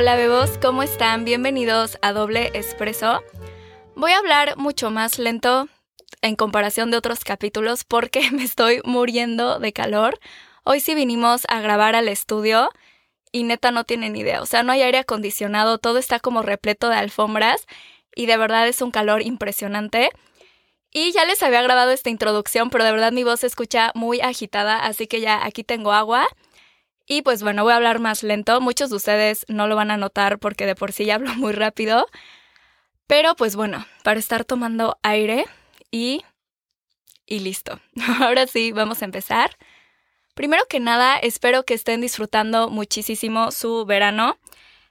Hola bebos, ¿cómo están? Bienvenidos a Doble Espresso. Voy a hablar mucho más lento en comparación de otros capítulos porque me estoy muriendo de calor. Hoy sí vinimos a grabar al estudio y neta no tienen idea. O sea, no hay aire acondicionado, todo está como repleto de alfombras y de verdad es un calor impresionante. Y ya les había grabado esta introducción, pero de verdad mi voz se escucha muy agitada, así que ya aquí tengo agua. Y pues bueno, voy a hablar más lento. Muchos de ustedes no lo van a notar porque de por sí ya hablo muy rápido. Pero pues bueno, para estar tomando aire y... y listo. Ahora sí, vamos a empezar. Primero que nada, espero que estén disfrutando muchísimo su verano.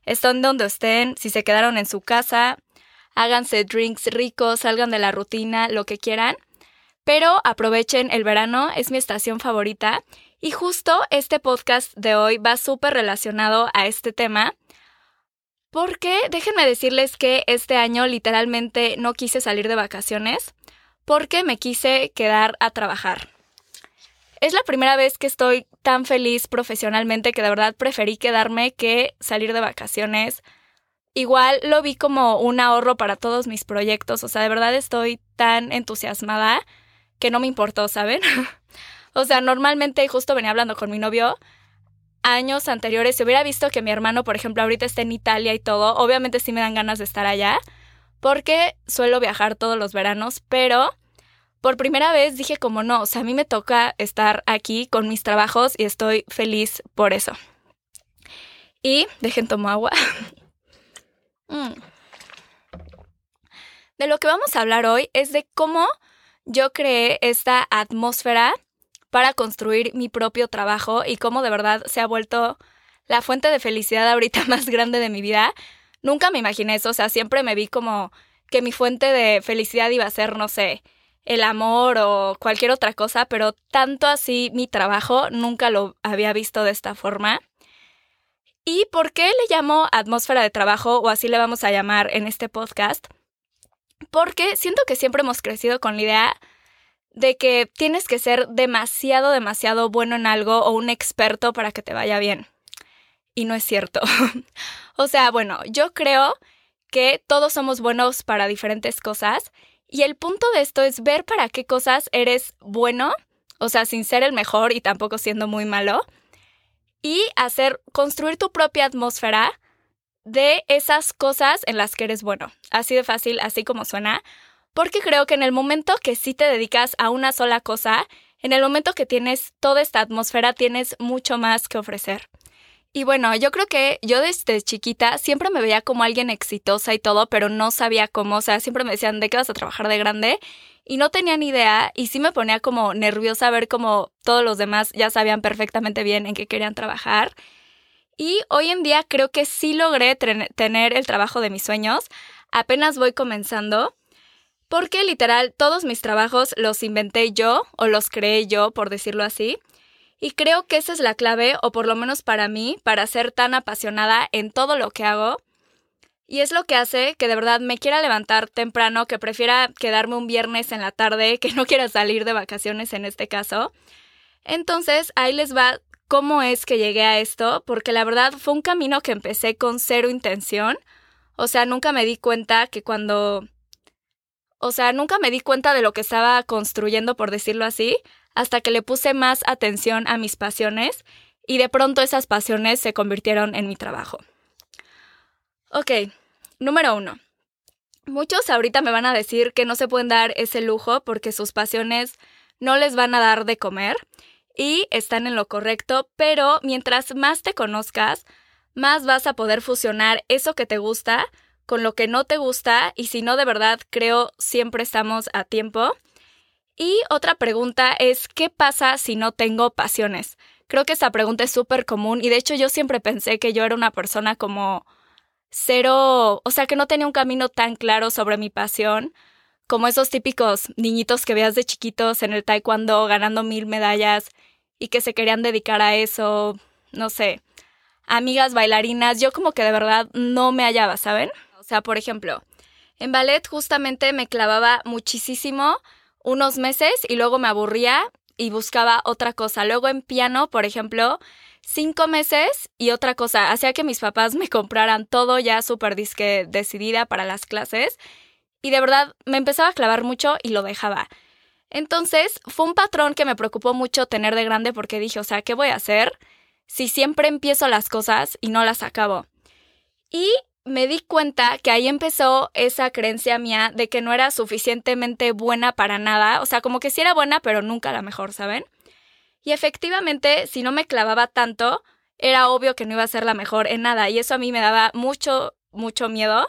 Estén donde estén, si se quedaron en su casa, háganse drinks ricos, salgan de la rutina, lo que quieran. Pero aprovechen el verano, es mi estación favorita. Y justo este podcast de hoy va súper relacionado a este tema. Porque déjenme decirles que este año literalmente no quise salir de vacaciones porque me quise quedar a trabajar. Es la primera vez que estoy tan feliz profesionalmente que de verdad preferí quedarme que salir de vacaciones igual lo vi como un ahorro para todos mis proyectos. O sea, de verdad estoy tan entusiasmada que no me importó, ¿saben? o sea, normalmente justo venía hablando con mi novio años anteriores, si hubiera visto que mi hermano, por ejemplo, ahorita está en Italia y todo, obviamente sí me dan ganas de estar allá, porque suelo viajar todos los veranos, pero por primera vez dije como no, o sea, a mí me toca estar aquí con mis trabajos y estoy feliz por eso. Y dejen tomar agua. Mm. De lo que vamos a hablar hoy es de cómo yo creé esta atmósfera para construir mi propio trabajo y cómo de verdad se ha vuelto la fuente de felicidad ahorita más grande de mi vida. Nunca me imaginé eso, o sea, siempre me vi como que mi fuente de felicidad iba a ser, no sé, el amor o cualquier otra cosa, pero tanto así mi trabajo nunca lo había visto de esta forma. ¿Y por qué le llamo atmósfera de trabajo o así le vamos a llamar en este podcast? Porque siento que siempre hemos crecido con la idea de que tienes que ser demasiado, demasiado bueno en algo o un experto para que te vaya bien. Y no es cierto. o sea, bueno, yo creo que todos somos buenos para diferentes cosas y el punto de esto es ver para qué cosas eres bueno, o sea, sin ser el mejor y tampoco siendo muy malo, y hacer, construir tu propia atmósfera de esas cosas en las que eres bueno. Así de fácil, así como suena, porque creo que en el momento que sí te dedicas a una sola cosa, en el momento que tienes toda esta atmósfera, tienes mucho más que ofrecer. Y bueno, yo creo que yo desde chiquita siempre me veía como alguien exitosa y todo, pero no sabía cómo, o sea, siempre me decían, ¿de qué vas a trabajar de grande? Y no tenía ni idea y sí me ponía como nerviosa ver cómo todos los demás ya sabían perfectamente bien en qué querían trabajar. Y hoy en día creo que sí logré tener el trabajo de mis sueños. Apenas voy comenzando. Porque literal todos mis trabajos los inventé yo o los creé yo, por decirlo así. Y creo que esa es la clave, o por lo menos para mí, para ser tan apasionada en todo lo que hago. Y es lo que hace que de verdad me quiera levantar temprano, que prefiera quedarme un viernes en la tarde, que no quiera salir de vacaciones en este caso. Entonces, ahí les va cómo es que llegué a esto, porque la verdad fue un camino que empecé con cero intención. O sea, nunca me di cuenta que cuando... O sea, nunca me di cuenta de lo que estaba construyendo, por decirlo así, hasta que le puse más atención a mis pasiones y de pronto esas pasiones se convirtieron en mi trabajo. Ok, número uno. Muchos ahorita me van a decir que no se pueden dar ese lujo porque sus pasiones no les van a dar de comer y están en lo correcto, pero mientras más te conozcas, más vas a poder fusionar eso que te gusta con lo que no te gusta y si no de verdad creo siempre estamos a tiempo y otra pregunta es, ¿qué pasa si no tengo pasiones? Creo que esa pregunta es súper común y de hecho yo siempre pensé que yo era una persona como cero, o sea, que no tenía un camino tan claro sobre mi pasión, como esos típicos niñitos que veas de chiquitos en el taekwondo ganando mil medallas y que se querían dedicar a eso, no sé, amigas bailarinas, yo como que de verdad no me hallaba, ¿saben? Sea, por ejemplo, en ballet justamente me clavaba muchísimo unos meses y luego me aburría y buscaba otra cosa. Luego en piano, por ejemplo, cinco meses y otra cosa, hacía que mis papás me compraran todo ya súper disque decidida para las clases y de verdad me empezaba a clavar mucho y lo dejaba. Entonces fue un patrón que me preocupó mucho tener de grande porque dije, o sea, ¿qué voy a hacer si siempre empiezo las cosas y no las acabo? Y me di cuenta que ahí empezó esa creencia mía de que no era suficientemente buena para nada, o sea, como que sí era buena, pero nunca la mejor, ¿saben? Y efectivamente, si no me clavaba tanto, era obvio que no iba a ser la mejor en nada, y eso a mí me daba mucho, mucho miedo.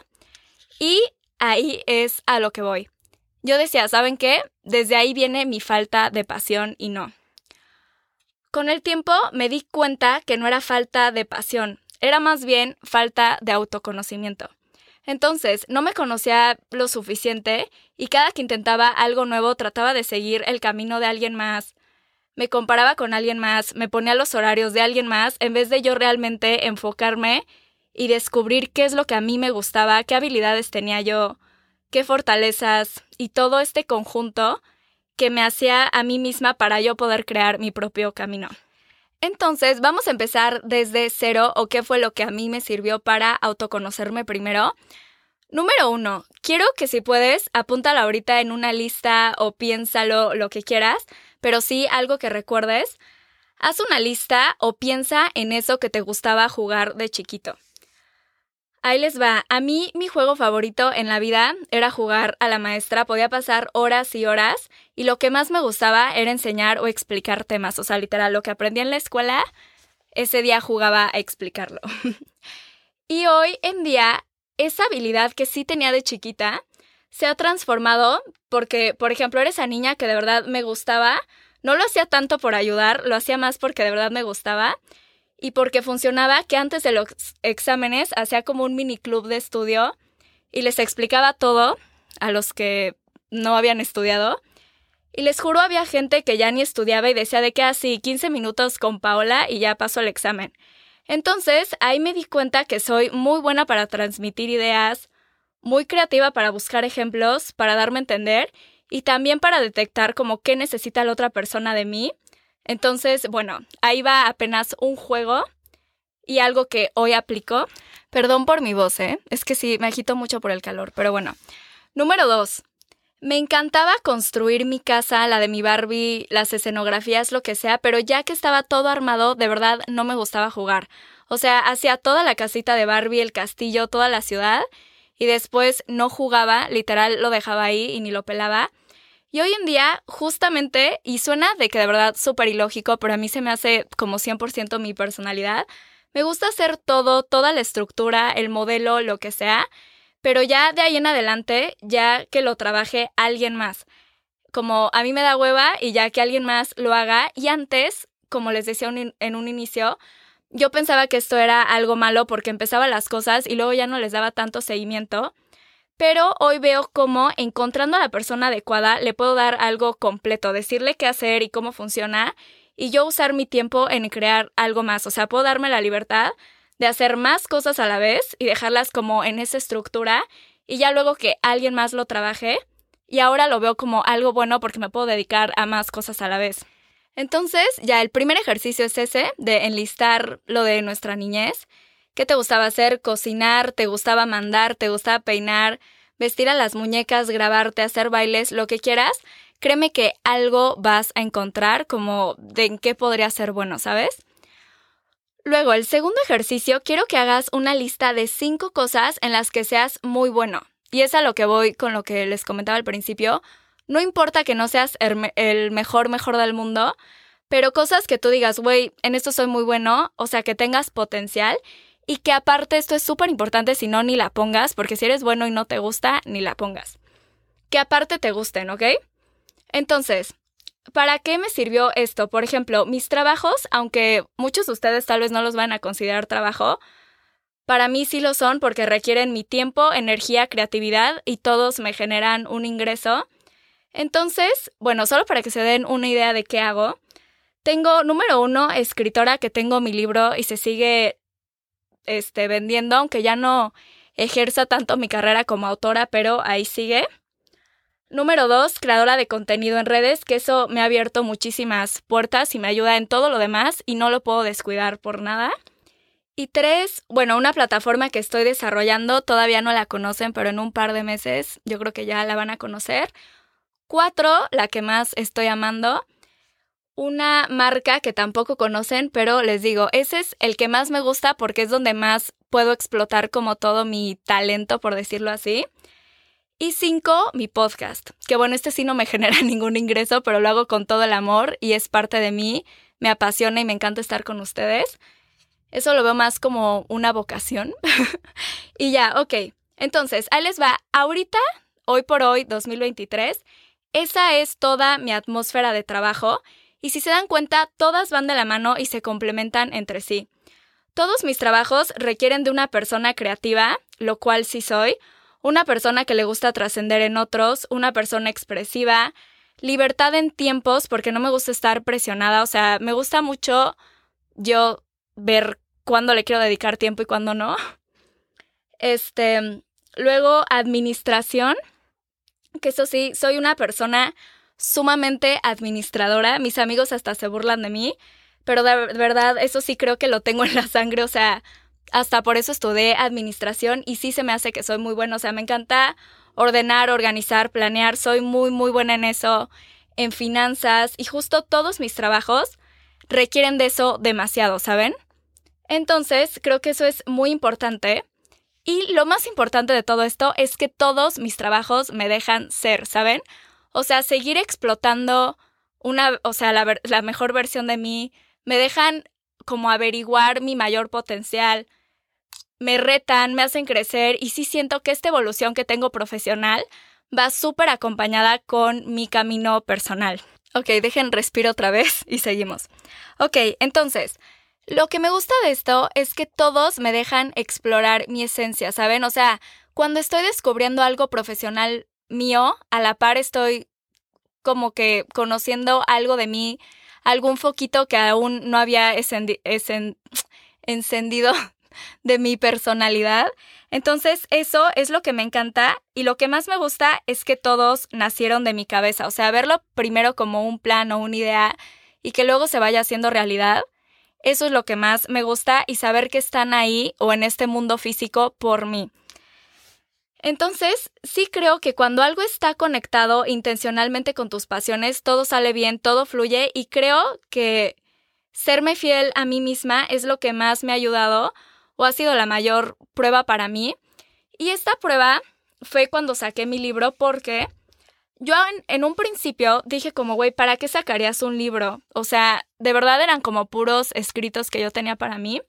Y ahí es a lo que voy. Yo decía, ¿saben qué? Desde ahí viene mi falta de pasión y no. Con el tiempo me di cuenta que no era falta de pasión, era más bien falta de autoconocimiento. Entonces, no me conocía lo suficiente y cada que intentaba algo nuevo trataba de seguir el camino de alguien más. Me comparaba con alguien más, me ponía los horarios de alguien más en vez de yo realmente enfocarme y descubrir qué es lo que a mí me gustaba, qué habilidades tenía yo, qué fortalezas y todo este conjunto que me hacía a mí misma para yo poder crear mi propio camino. Entonces, vamos a empezar desde cero o qué fue lo que a mí me sirvió para autoconocerme primero. Número uno, quiero que si puedes, apúntalo ahorita en una lista o piénsalo lo que quieras, pero sí algo que recuerdes. Haz una lista o piensa en eso que te gustaba jugar de chiquito. Ahí les va. A mí mi juego favorito en la vida era jugar a la maestra. Podía pasar horas y horas y lo que más me gustaba era enseñar o explicar temas. O sea, literal, lo que aprendí en la escuela, ese día jugaba a explicarlo. y hoy en día, esa habilidad que sí tenía de chiquita se ha transformado porque, por ejemplo, era esa niña que de verdad me gustaba. No lo hacía tanto por ayudar, lo hacía más porque de verdad me gustaba y porque funcionaba que antes de los exámenes hacía como un mini club de estudio y les explicaba todo a los que no habían estudiado. Y les juro, había gente que ya ni estudiaba y decía de que así ah, 15 minutos con Paola y ya pasó el examen. Entonces, ahí me di cuenta que soy muy buena para transmitir ideas, muy creativa para buscar ejemplos, para darme a entender y también para detectar como qué necesita la otra persona de mí entonces, bueno, ahí va apenas un juego y algo que hoy aplico. Perdón por mi voz, ¿eh? Es que sí, me agito mucho por el calor, pero bueno. Número dos. Me encantaba construir mi casa, la de mi Barbie, las escenografías, lo que sea, pero ya que estaba todo armado, de verdad no me gustaba jugar. O sea, hacía toda la casita de Barbie, el castillo, toda la ciudad, y después no jugaba, literal lo dejaba ahí y ni lo pelaba. Y hoy en día, justamente, y suena de que de verdad súper ilógico, pero a mí se me hace como 100% mi personalidad, me gusta hacer todo, toda la estructura, el modelo, lo que sea, pero ya de ahí en adelante, ya que lo trabaje alguien más. Como a mí me da hueva y ya que alguien más lo haga, y antes, como les decía en un inicio, yo pensaba que esto era algo malo porque empezaba las cosas y luego ya no les daba tanto seguimiento pero hoy veo cómo encontrando a la persona adecuada le puedo dar algo completo, decirle qué hacer y cómo funciona y yo usar mi tiempo en crear algo más, o sea, puedo darme la libertad de hacer más cosas a la vez y dejarlas como en esa estructura y ya luego que alguien más lo trabaje y ahora lo veo como algo bueno porque me puedo dedicar a más cosas a la vez. Entonces, ya el primer ejercicio es ese, de enlistar lo de nuestra niñez ¿Qué te gustaba hacer? Cocinar, te gustaba mandar, te gustaba peinar, vestir a las muñecas, grabarte, hacer bailes, lo que quieras. Créeme que algo vas a encontrar como de en qué podría ser bueno, ¿sabes? Luego, el segundo ejercicio, quiero que hagas una lista de cinco cosas en las que seas muy bueno. Y es a lo que voy con lo que les comentaba al principio. No importa que no seas el mejor, mejor del mundo, pero cosas que tú digas, güey, en esto soy muy bueno, o sea, que tengas potencial y que aparte esto es súper importante, si no, ni la pongas, porque si eres bueno y no te gusta, ni la pongas. Que aparte te gusten, ¿ok? Entonces, ¿para qué me sirvió esto? Por ejemplo, mis trabajos, aunque muchos de ustedes tal vez no los van a considerar trabajo, para mí sí lo son porque requieren mi tiempo, energía, creatividad y todos me generan un ingreso. Entonces, bueno, solo para que se den una idea de qué hago, tengo, número uno, escritora que tengo mi libro y se sigue este, vendiendo, aunque ya no ejerza tanto mi carrera como autora, pero ahí sigue. Número dos, creadora de contenido en redes, que eso me ha abierto muchísimas puertas y me ayuda en todo lo demás y no lo puedo descuidar por nada. Y tres, bueno, una plataforma que estoy desarrollando, todavía no la conocen, pero en un par de meses yo creo que ya la van a conocer. Cuatro, la que más estoy amando, una marca que tampoco conocen, pero les digo, ese es el que más me gusta porque es donde más puedo explotar como todo mi talento, por decirlo así. Y cinco, mi podcast, que bueno, este sí no me genera ningún ingreso, pero lo hago con todo el amor y es parte de mí, me apasiona y me encanta estar con ustedes. Eso lo veo más como una vocación. y ya, ok. Entonces, ahí les va. Ahorita, hoy por hoy, 2023, esa es toda mi atmósfera de trabajo. Y si se dan cuenta, todas van de la mano y se complementan entre sí. Todos mis trabajos requieren de una persona creativa, lo cual sí soy, una persona que le gusta trascender en otros, una persona expresiva, libertad en tiempos, porque no me gusta estar presionada, o sea, me gusta mucho yo ver cuándo le quiero dedicar tiempo y cuándo no. Este, luego administración, que eso sí, soy una persona sumamente administradora, mis amigos hasta se burlan de mí, pero de verdad eso sí creo que lo tengo en la sangre, o sea, hasta por eso estudié administración y sí se me hace que soy muy buena. O sea, me encanta ordenar, organizar, planear. Soy muy, muy buena en eso, en finanzas y justo todos mis trabajos requieren de eso demasiado, ¿saben? Entonces, creo que eso es muy importante. Y lo más importante de todo esto es que todos mis trabajos me dejan ser, ¿saben? O sea, seguir explotando una, o sea, la, la mejor versión de mí, me dejan como averiguar mi mayor potencial, me retan, me hacen crecer y sí siento que esta evolución que tengo profesional va súper acompañada con mi camino personal. Ok, dejen respiro otra vez y seguimos. Ok, entonces, lo que me gusta de esto es que todos me dejan explorar mi esencia, ¿saben? O sea, cuando estoy descubriendo algo profesional mío, a la par estoy como que conociendo algo de mí, algún foquito que aún no había encendido de mi personalidad. Entonces, eso es lo que me encanta y lo que más me gusta es que todos nacieron de mi cabeza, o sea, verlo primero como un plan o una idea y que luego se vaya haciendo realidad. Eso es lo que más me gusta y saber que están ahí o en este mundo físico por mí. Entonces, sí creo que cuando algo está conectado intencionalmente con tus pasiones, todo sale bien, todo fluye y creo que serme fiel a mí misma es lo que más me ha ayudado o ha sido la mayor prueba para mí. Y esta prueba fue cuando saqué mi libro porque yo en, un principio dije como, güey, ¿para qué sacarías un libro? O sea, de verdad eran como puros escritos que yo tenía para mí.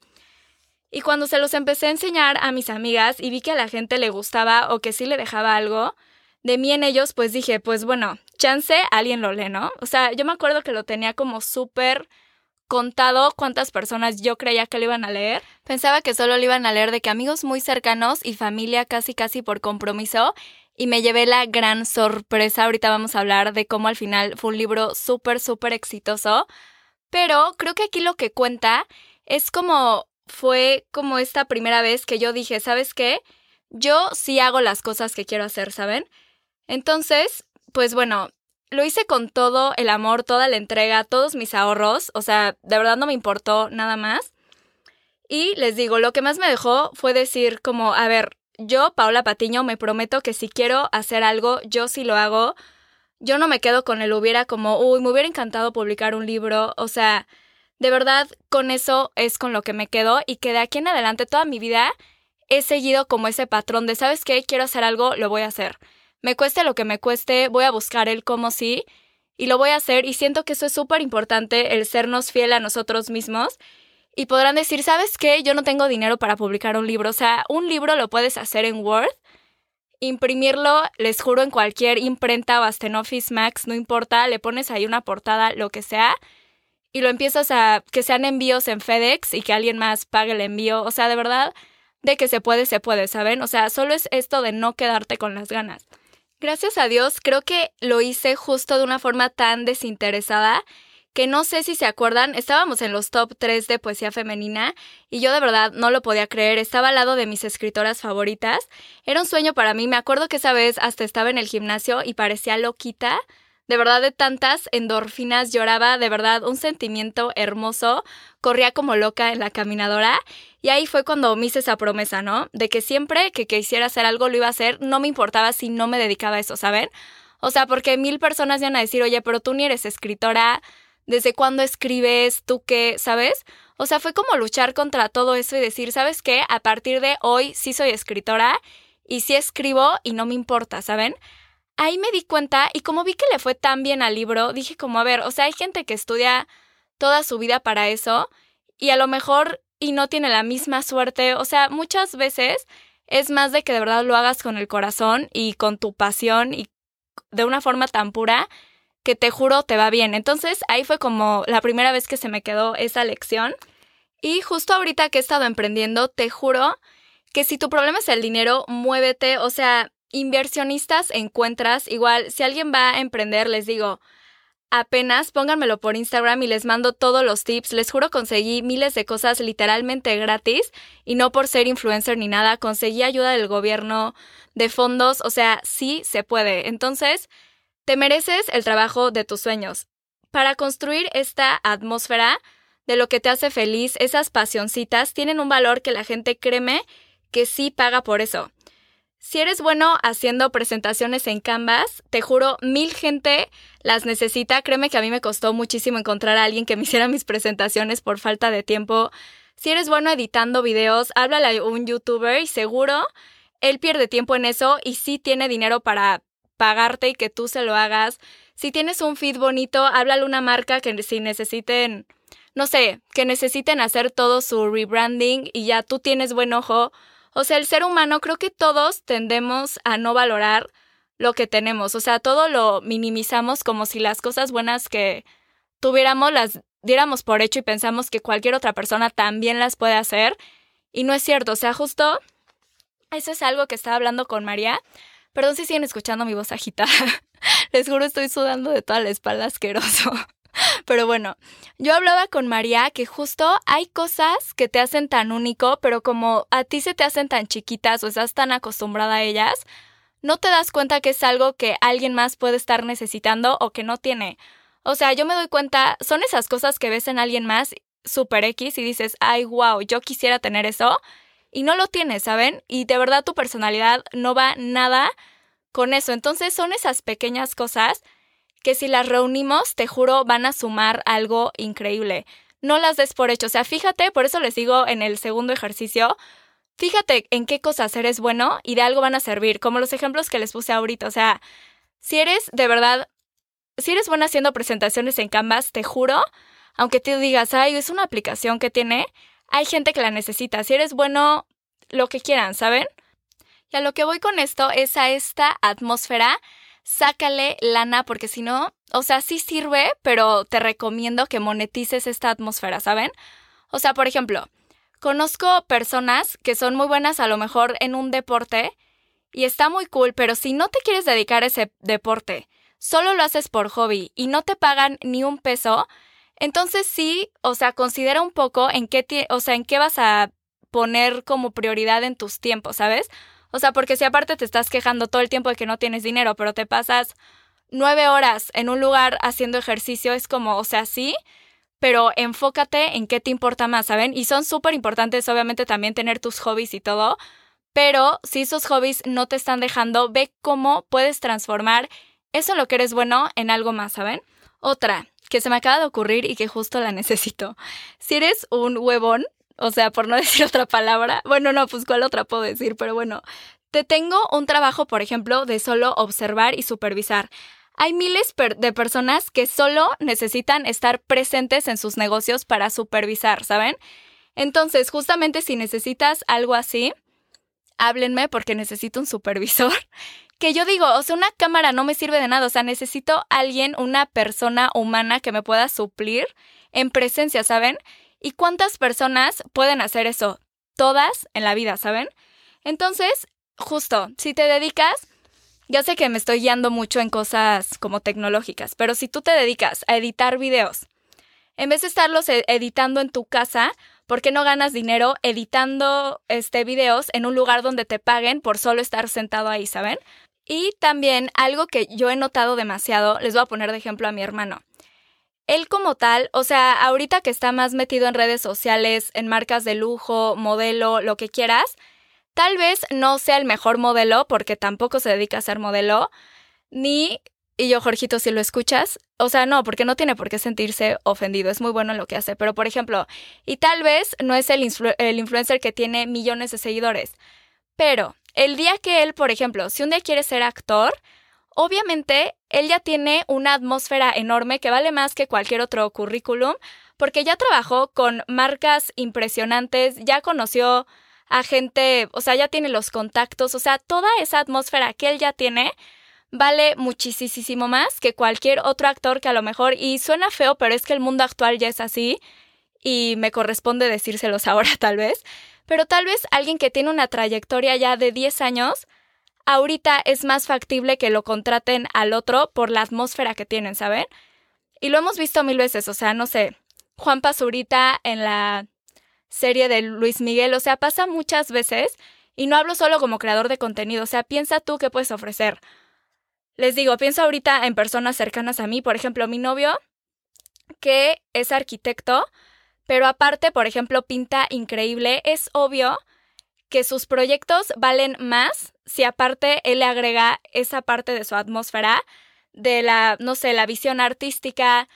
Y cuando se los empecé a enseñar a mis amigas y vi que a la gente le gustaba o que sí le dejaba algo de mí en ellos, pues dije, pues bueno, chance, alguien lo lee, ¿no? O sea, yo me acuerdo que lo tenía como súper contado cuántas personas yo creía que lo iban a leer. Pensaba que solo lo iban a leer de que amigos muy cercanos y familia casi casi por compromiso. Y me llevé la gran sorpresa. Ahorita vamos a hablar de cómo al final fue un libro súper, súper exitoso. Pero creo que aquí lo que cuenta es como fue como esta primera vez que yo dije, ¿sabes qué? Yo sí hago las cosas que quiero hacer, ¿saben? Entonces, pues bueno, lo hice con todo el amor, toda la entrega, todos mis ahorros, o sea, de verdad no me importó nada más. Y les digo, lo que más me dejó fue decir como, a ver, yo, Paola Patiño, me prometo que si quiero hacer algo, yo sí lo hago. Yo no me quedo con el hubiera como, uy, me hubiera encantado publicar un libro, o sea, de verdad, con eso es con lo que me quedo y que de aquí en adelante toda mi vida he seguido como ese patrón de, ¿sabes qué? Quiero hacer algo, lo voy a hacer. Me cueste lo que me cueste, voy a buscar el cómo sí y lo voy a hacer y siento que eso es súper importante, el sernos fiel a nosotros mismos. Y podrán decir, ¿sabes qué? Yo no tengo dinero para publicar un libro. O sea, un libro lo puedes hacer en Word, imprimirlo, les juro, en cualquier imprenta o hasta Office Max, no importa, le pones ahí una portada, lo que sea, y lo empiezas a que sean envíos en FedEx y que alguien más pague el envío. O sea, de verdad, de que se puede, se puede, ¿saben? O sea, solo es esto de no quedarte con las ganas. Gracias a Dios, creo que lo hice justo de una forma tan desinteresada que no sé si se acuerdan, estábamos en los top 3 de poesía femenina y yo de verdad no lo podía creer, estaba al lado de mis escritoras favoritas. Era un sueño para mí, me acuerdo que esa vez hasta estaba en el gimnasio y parecía loquita. De verdad, de tantas endorfinas lloraba, de verdad, un sentimiento hermoso. Corría como loca en la caminadora. Y ahí fue cuando me hice esa promesa, ¿no? De que siempre que quisiera hacer algo lo iba a hacer, no me importaba si no me dedicaba a eso, ¿saben? O sea, porque mil personas iban a decir, oye, pero tú ni eres escritora, ¿desde cuándo escribes? ¿Tú qué? ¿Sabes? O sea, fue como luchar contra todo eso y decir, ¿sabes qué? A partir de hoy sí soy escritora y sí escribo y no me importa, ¿saben? Ahí me di cuenta y como vi que le fue tan bien al libro, dije como, a ver, o sea, hay gente que estudia toda su vida para eso y a lo mejor y no tiene la misma suerte, o sea, muchas veces es más de que de verdad lo hagas con el corazón y con tu pasión y de una forma tan pura que te juro te va bien. Entonces ahí fue como la primera vez que se me quedó esa lección. Y justo ahorita que he estado emprendiendo, te juro que si tu problema es el dinero, muévete, o sea, inversionistas encuentras, igual, si alguien va a emprender, les digo, apenas pónganmelo por Instagram y les mando todos los tips. Les juro conseguí miles de cosas literalmente gratis y no por ser influencer ni nada, conseguí ayuda del gobierno, de fondos, o sea, sí se puede. Entonces, te mereces el trabajo de tus sueños. Para construir esta atmósfera de lo que te hace feliz, esas pasioncitas tienen un valor que la gente créeme que sí paga por eso. Si eres bueno haciendo presentaciones en Canvas, te juro, mil gente las necesita. Créeme que a mí me costó muchísimo encontrar a alguien que me hiciera mis presentaciones por falta de tiempo. Si eres bueno editando videos, háblale a un youtuber y seguro él pierde tiempo en eso y sí tiene dinero para pagarte y que tú se lo hagas. Si tienes un feed bonito, háblale a una marca que si necesiten, no sé, que necesiten hacer todo su rebranding y ya tú tienes buen ojo o sea, el ser humano creo que todos tendemos a no valorar lo que tenemos. O sea, todo lo minimizamos como si las cosas buenas que tuviéramos las diéramos por hecho y pensamos que cualquier otra persona también las puede hacer. Y no es cierto. O sea, justo eso es algo que estaba hablando con María. Perdón si siguen escuchando mi voz agitada. Les juro, estoy sudando de toda la espalda asqueroso. Pero bueno, yo hablaba con María que justo hay cosas que te hacen tan único, pero como a ti se te hacen tan chiquitas o estás tan acostumbrada a ellas, no te das cuenta que es algo que alguien más puede estar necesitando o que no tiene. O sea, yo me doy cuenta, son esas cosas que ves en alguien más super X y dices, ay, wow, yo quisiera tener eso. Y no lo tienes, ¿saben? Y de verdad tu personalidad no va nada con eso. Entonces son esas pequeñas cosas que si las reunimos, te juro, van a sumar algo increíble. No las des por hecho. O sea, fíjate, por eso les digo en el segundo ejercicio, fíjate en qué cosas eres bueno y de algo van a servir, como los ejemplos que les puse ahorita. O sea, si eres de verdad, si eres buena haciendo presentaciones en Canvas, te juro, aunque te digas, ay, es una aplicación que tiene, hay gente que la necesita. Si eres bueno, lo que quieran, ¿saben? Y a lo que voy con esto es a esta atmósfera sácale lana porque si no, o sea, sí sirve, pero te recomiendo que monetices esta atmósfera, ¿saben? O sea, por ejemplo, conozco personas que son muy buenas a lo mejor en un deporte y está muy cool, pero si no te quieres dedicar a ese deporte, solo lo haces por hobby y no te pagan ni un peso, entonces sí, o sea, considera un poco en qué, o sea, en qué vas a poner como prioridad en tus tiempos, ¿sabes? O sea, porque si aparte te estás quejando todo el tiempo de que no tienes dinero, pero te pasas nueve horas en un lugar haciendo ejercicio, es como, o sea, sí, pero enfócate en qué te importa más, ¿saben? Y son súper importantes, obviamente, también tener tus hobbies y todo, pero si esos hobbies no te están dejando, ve cómo puedes transformar eso lo que eres bueno en algo más, ¿saben? Otra que se me acaba de ocurrir y que justo la necesito. Si eres un huevón, o sea, por no decir otra palabra. Bueno, no, pues cuál otra puedo decir, pero bueno. Te tengo un trabajo, por ejemplo, de solo observar y supervisar. Hay miles de personas que solo necesitan estar presentes en sus negocios para supervisar, ¿saben? Entonces, justamente si necesitas algo así, háblenme porque necesito un supervisor. Que yo digo, o sea, una cámara no me sirve de nada, o sea, necesito alguien, una persona humana que me pueda suplir en presencia, ¿saben? ¿Y cuántas personas pueden hacer eso? Todas en la vida, ¿saben? Entonces, justo, si te dedicas, ya sé que me estoy guiando mucho en cosas como tecnológicas, pero si tú te dedicas a editar videos, en vez de estarlos e-, editando en tu casa, ¿por qué no ganas dinero editando este videos en un lugar donde te paguen por solo estar sentado ahí, ¿saben? Y también algo que yo he notado demasiado, les voy a poner de ejemplo a mi hermano. Él como tal, o sea, ahorita que está más metido en redes sociales, en marcas de lujo, modelo, lo que quieras, tal vez no sea el mejor modelo porque tampoco se dedica a ser modelo, ni y yo, Jorgito, si lo escuchas, o sea, no, porque no tiene por qué sentirse ofendido, es muy bueno en lo que hace, pero por ejemplo, y tal vez no es el, el influencer que tiene millones de seguidores, pero el día que él, por ejemplo, si un día quiere ser actor, obviamente él ya tiene una atmósfera enorme que vale más que cualquier otro currículum, porque ya trabajó con marcas impresionantes, ya conoció a gente, o sea, ya tiene los contactos, o sea, toda esa atmósfera que él ya tiene vale muchísimo más que cualquier otro actor que a lo mejor, y suena feo, pero es que el mundo actual ya es así y me corresponde decírselos ahora tal vez, pero tal vez alguien que tiene una trayectoria ya de 10 años, ahorita es más factible que lo contraten al otro por la atmósfera que tienen, ¿saben? Y lo hemos visto mil veces, o sea, no sé, Juan Pazurita en la serie de Luis Miguel, o sea, pasa muchas veces, y no hablo solo como creador de contenido, o sea, piensa tú qué puedes ofrecer. Les digo, pienso ahorita en personas cercanas a mí, por ejemplo, mi novio, que es arquitecto, pero aparte, por ejemplo, pinta increíble, es obvio que sus proyectos valen más si aparte él le agrega esa parte de su atmósfera, de la, no sé, la visión artística,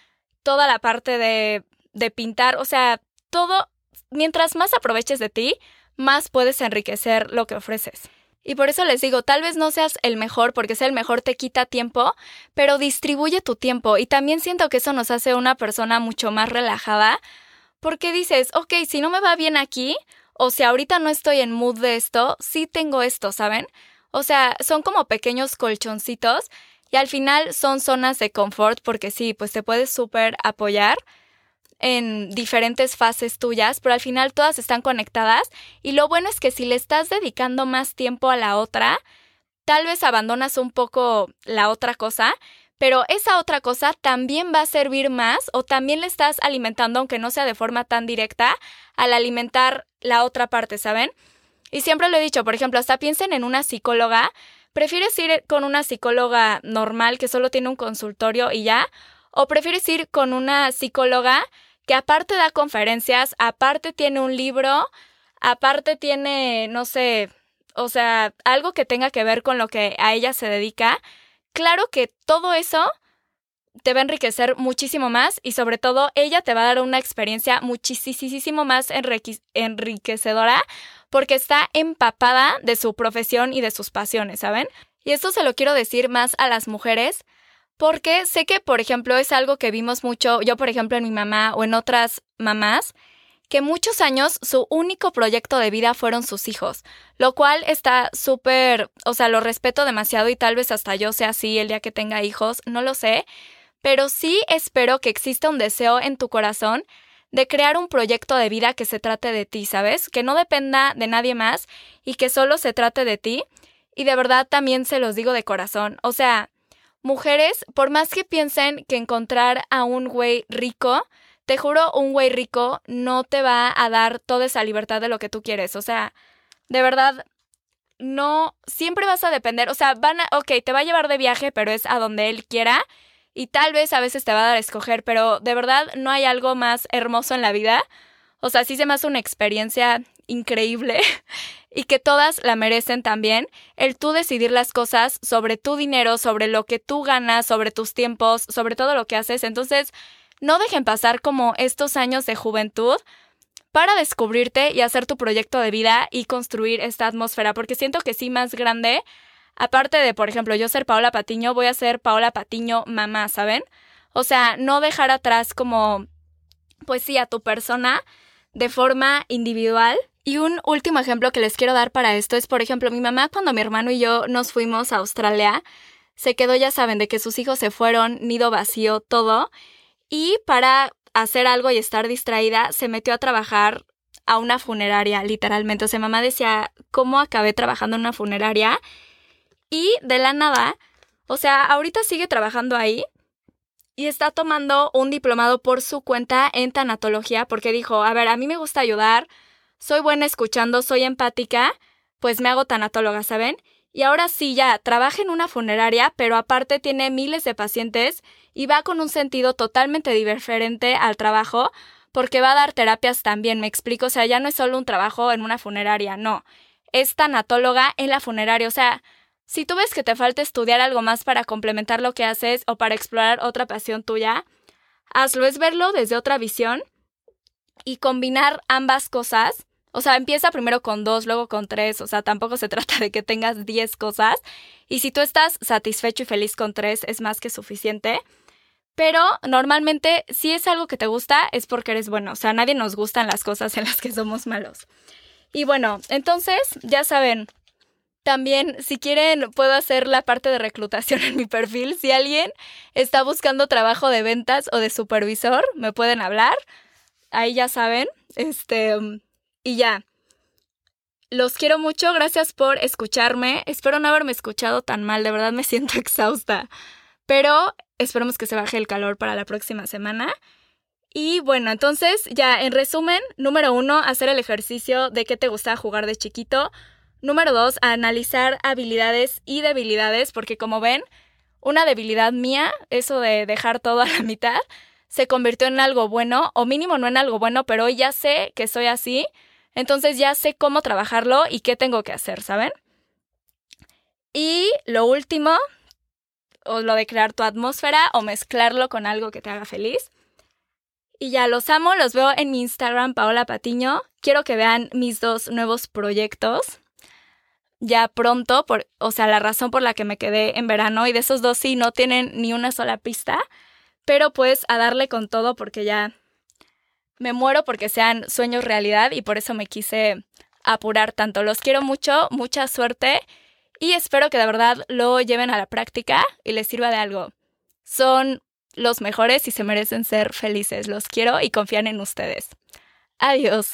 toda la parte de, de pintar, o sea, todo, mientras más aproveches de ti, más puedes enriquecer lo que ofreces. Y por eso les digo, tal vez no seas el mejor, porque ser el mejor te quita tiempo, pero distribuye tu tiempo. Y también siento que eso nos hace una persona mucho más relajada, porque dices, ok, si no me va bien aquí, o si ahorita no estoy en mood de esto, sí tengo esto, ¿saben? O sea, son como pequeños colchoncitos y al final son zonas de confort porque sí, pues te puedes súper apoyar en diferentes fases tuyas, pero al final todas están conectadas y lo bueno es que si le estás dedicando más tiempo a la otra, tal vez abandonas un poco la otra cosa, pero esa otra cosa también va a servir más o también le estás alimentando, aunque no sea de forma tan directa, al alimentar la otra parte, ¿saben? Y siempre lo he dicho, por ejemplo, hasta piensen en una psicóloga, ¿prefieres ir con una psicóloga normal que solo tiene un consultorio y ya? ¿O prefieres ir con una psicóloga que aparte da conferencias, aparte tiene un libro, aparte tiene, no sé, o sea, algo que tenga que ver con lo que a ella se dedica, claro que todo eso te va a enriquecer muchísimo más y sobre todo ella te va a dar una experiencia muchísimo más enriquecedora porque está empapada de su profesión y de sus pasiones, ¿saben? Y esto se lo quiero decir más a las mujeres porque sé que, por ejemplo, es algo que vimos mucho, yo por ejemplo en mi mamá o en otras mamás, que muchos años su único proyecto de vida fueron sus hijos, lo cual está súper, o sea, lo respeto demasiado y tal vez hasta yo sea así el día que tenga hijos, no lo sé, pero sí espero que exista un deseo en tu corazón de crear un proyecto de vida que se trate de ti, ¿sabes? Que no dependa de nadie más y que solo se trate de ti. Y de verdad también se los digo de corazón, o sea, Mujeres, por más que piensen que encontrar a un güey rico, te juro, un güey rico no te va a dar toda esa libertad de lo que tú quieres. O sea, de verdad, no, siempre vas a depender. O sea, van a, ok, te va a llevar de viaje, pero es a donde él quiera. Y tal vez a veces te va a dar a escoger, pero de verdad no hay algo más hermoso en la vida. O sea, sí se me hace una experiencia increíble y que todas la merecen también, el tú decidir las cosas sobre tu dinero, sobre lo que tú ganas, sobre tus tiempos, sobre todo lo que haces. Entonces, no dejen pasar como estos años de juventud para descubrirte y hacer tu proyecto de vida y construir esta atmósfera, porque siento que sí más grande, aparte de, por ejemplo, yo ser Paola Patiño, voy a ser Paola Patiño mamá, ¿saben? O sea, no dejar atrás como, pues sí, a tu persona de forma individual y un último ejemplo que les quiero dar para esto es, por ejemplo, mi mamá cuando mi hermano y yo nos fuimos a Australia, se quedó, ya saben, de que sus hijos se fueron, nido vacío, todo, y para hacer algo y estar distraída, se metió a trabajar a una funeraria, literalmente. O sea, mamá decía, ¿cómo acabé trabajando en una funeraria? Y de la nada, o sea, ahorita sigue trabajando ahí y está tomando un diplomado por su cuenta en tanatología porque dijo, a ver, a mí me gusta ayudar, soy buena escuchando, soy empática, pues me hago tanatóloga, ¿saben? Y ahora sí, ya, trabaja en una funeraria, pero aparte tiene miles de pacientes y va con un sentido totalmente diferente al trabajo porque va a dar terapias también, me explico, o sea, ya no es solo un trabajo en una funeraria, no, es tanatóloga en la funeraria, o sea, si tú ves que te falta estudiar algo más para complementar lo que haces o para explorar otra pasión tuya, hazlo, es verlo desde otra visión y combinar ambas cosas o sea, empieza primero con dos, luego con tres. O sea, tampoco se trata de que tengas diez cosas. Y si tú estás satisfecho y feliz con tres, es más que suficiente. Pero normalmente, si es algo que te gusta, es porque eres bueno. O sea, a nadie nos gustan las cosas en las que somos malos. Y bueno, entonces, ya saben, también, si quieren, puedo hacer la parte de reclutación en mi perfil. Si alguien está buscando trabajo de ventas o de supervisor, me pueden hablar. Ahí ya saben. Este, y ya. Los quiero mucho, gracias por escucharme. Espero no haberme escuchado tan mal, de verdad me siento exhausta. Pero esperemos que se baje el calor para la próxima semana. Y bueno, entonces ya en resumen, número uno, hacer el ejercicio de qué te gusta jugar de chiquito. Número dos, analizar habilidades y debilidades, porque como ven, una debilidad mía, eso de dejar todo a la mitad, se convirtió en algo bueno, o mínimo no en algo bueno, pero hoy ya sé que soy así entonces ya sé cómo trabajarlo y qué tengo que hacer, ¿saben? Y lo último, o lo de crear tu atmósfera o mezclarlo con algo que te haga feliz. Y ya los amo, los veo en mi Instagram, Paola Patiño. Quiero que vean mis dos nuevos proyectos. Ya pronto, por, o sea, la razón por la que me quedé en verano y de esos dos sí no tienen ni una sola pista, pero pues a darle con todo porque ya me muero porque sean sueños realidad y por eso me quise apurar tanto. Los quiero mucho, mucha suerte y espero que de verdad lo lleven a la práctica y les sirva de algo. Son los mejores y se merecen ser felices. Los quiero y confían en ustedes. Adiós.